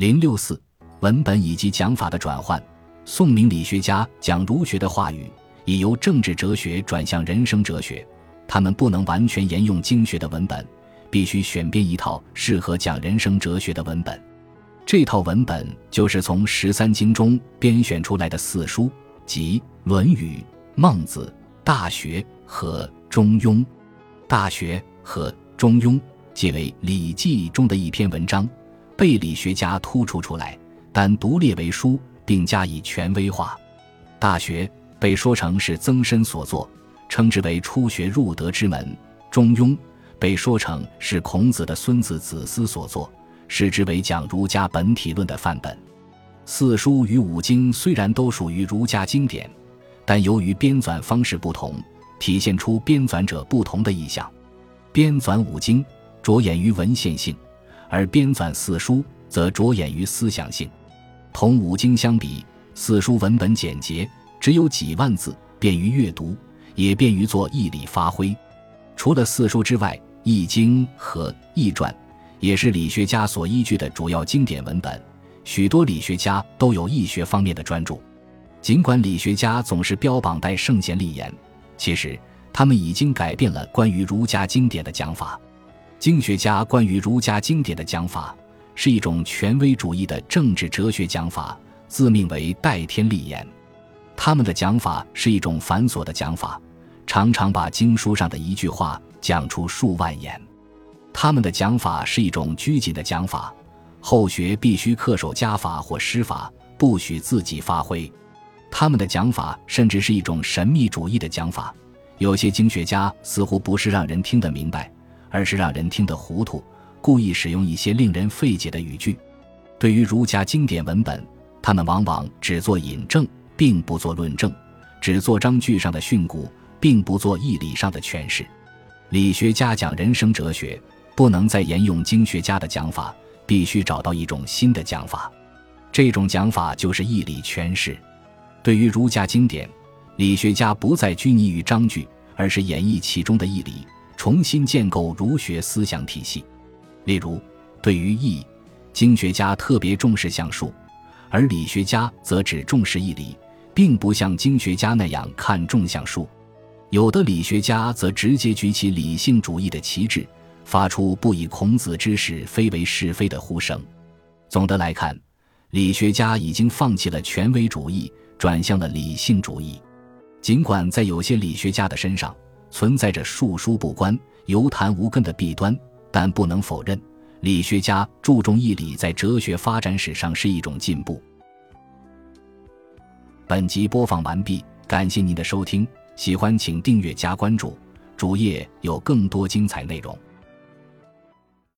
零六四文本以及讲法的转换。宋明理学家讲儒学的话语，已由政治哲学转向人生哲学。他们不能完全沿用经学的文本，必须选编一套适合讲人生哲学的文本。这套文本就是从十三经中编选出来的四书，即《论语》《孟子》《大学》和《中庸》。《大学》和《中庸》即为《礼记》中的一篇文章，被理学家突出出来，但独列为书，并加以权威化。《大学》被说成是曾参所作。称之为初学入德之门，《中庸》被说成是孔子的孙子子思所作，视之为讲儒家本体论的范本。四书与五经虽然都属于儒家经典，但由于编纂方式不同，体现出编纂者不同的意向。编纂五经着眼于文献性，而编纂四书则着眼于思想性。同五经相比，四书文本简洁，只有几万字，便于阅读。也便于做义理发挥。除了四书之外，《易经》和《易传》也是理学家所依据的主要经典文本。许多理学家都有易学方面的专著。尽管理学家总是标榜带圣贤立言，其实他们已经改变了关于儒家经典的讲法。经学家关于儒家经典的讲法是一种权威主义的政治哲学讲法，自命为代天立言。他们的讲法是一种繁琐的讲法，常常把经书上的一句话讲出数万言。他们的讲法是一种拘谨的讲法，后学必须恪守家法或师法，不许自己发挥。他们的讲法甚至是一种神秘主义的讲法。有些经学家似乎不是让人听得明白，而是让人听得糊涂，故意使用一些令人费解的语句。对于儒家经典文本，他们往往只做引证。并不做论证，只做章句上的训诂，并不做义理上的诠释。理学家讲人生哲学，不能再沿用经学家的讲法，必须找到一种新的讲法。这种讲法就是义理诠释。对于儒家经典，理学家不再拘泥于章句，而是演绎其中的义理，重新建构儒学思想体系。例如，对于义，经学家特别重视象数，而理学家则只重视义理。并不像经学家那样看重象数，有的理学家则直接举起理性主义的旗帜，发出不以孔子之是非为是非的呼声。总的来看，理学家已经放弃了权威主义，转向了理性主义。尽管在有些理学家的身上存在着述书不观、游谈无根的弊端，但不能否认，理学家注重义理在哲学发展史上是一种进步。本集播放完毕，感谢您的收听，喜欢请订阅加关注，主页有更多精彩内容。